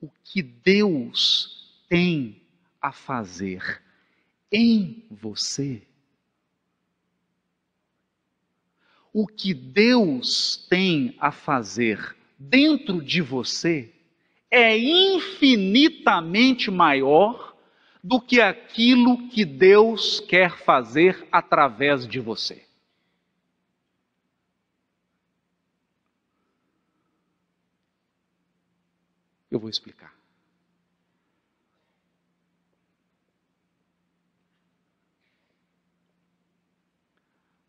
o que Deus tem a fazer em você. O que Deus tem a fazer dentro de você é infinitamente maior do que aquilo que Deus quer fazer através de você. Eu vou explicar.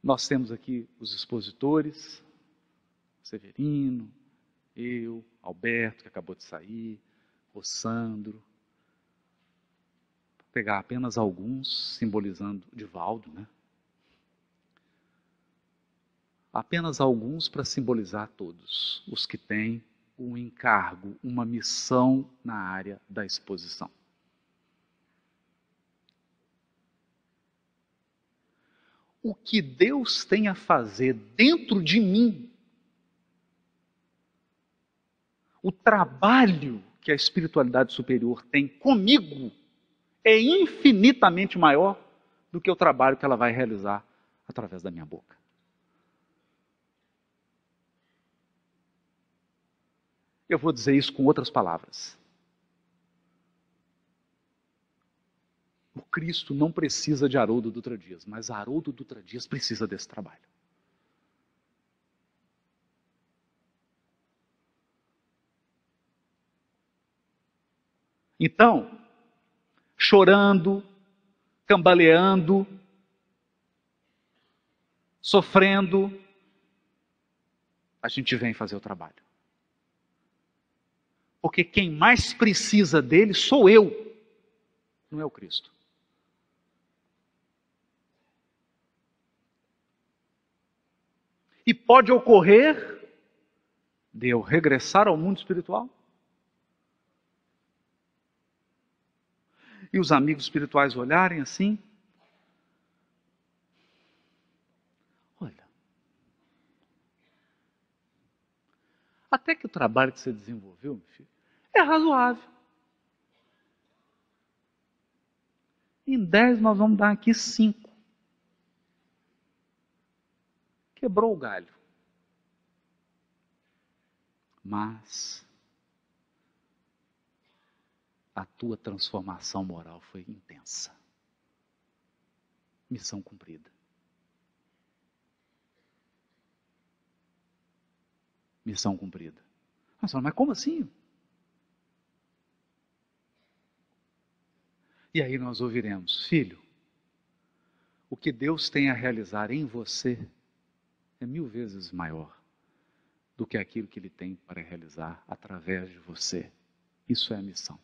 Nós temos aqui os expositores, Severino, eu, Alberto, que acabou de sair, o Sandro. Vou pegar apenas alguns, simbolizando Divaldo, né? Apenas alguns para simbolizar todos, os que têm um encargo, uma missão na área da exposição. O que Deus tem a fazer dentro de mim, o trabalho que a espiritualidade superior tem comigo, é infinitamente maior do que o trabalho que ela vai realizar através da minha boca. Eu vou dizer isso com outras palavras. O Cristo não precisa de Haroldo Dutra Dias, mas Haroldo Dutra Dias precisa desse trabalho. Então, chorando, cambaleando, sofrendo, a gente vem fazer o trabalho. Porque quem mais precisa dele sou eu, não é o Cristo. E pode ocorrer de eu regressar ao mundo espiritual. E os amigos espirituais olharem assim. Olha. Até que o trabalho que você desenvolveu, meu filho, é razoável. Em 10 nós vamos dar aqui 5. Quebrou o galho. Mas a tua transformação moral foi intensa. Missão cumprida. Missão cumprida. Mas como assim? E aí nós ouviremos: Filho, o que Deus tem a realizar em você é mil vezes maior do que aquilo que Ele tem para realizar através de você. Isso é a missão.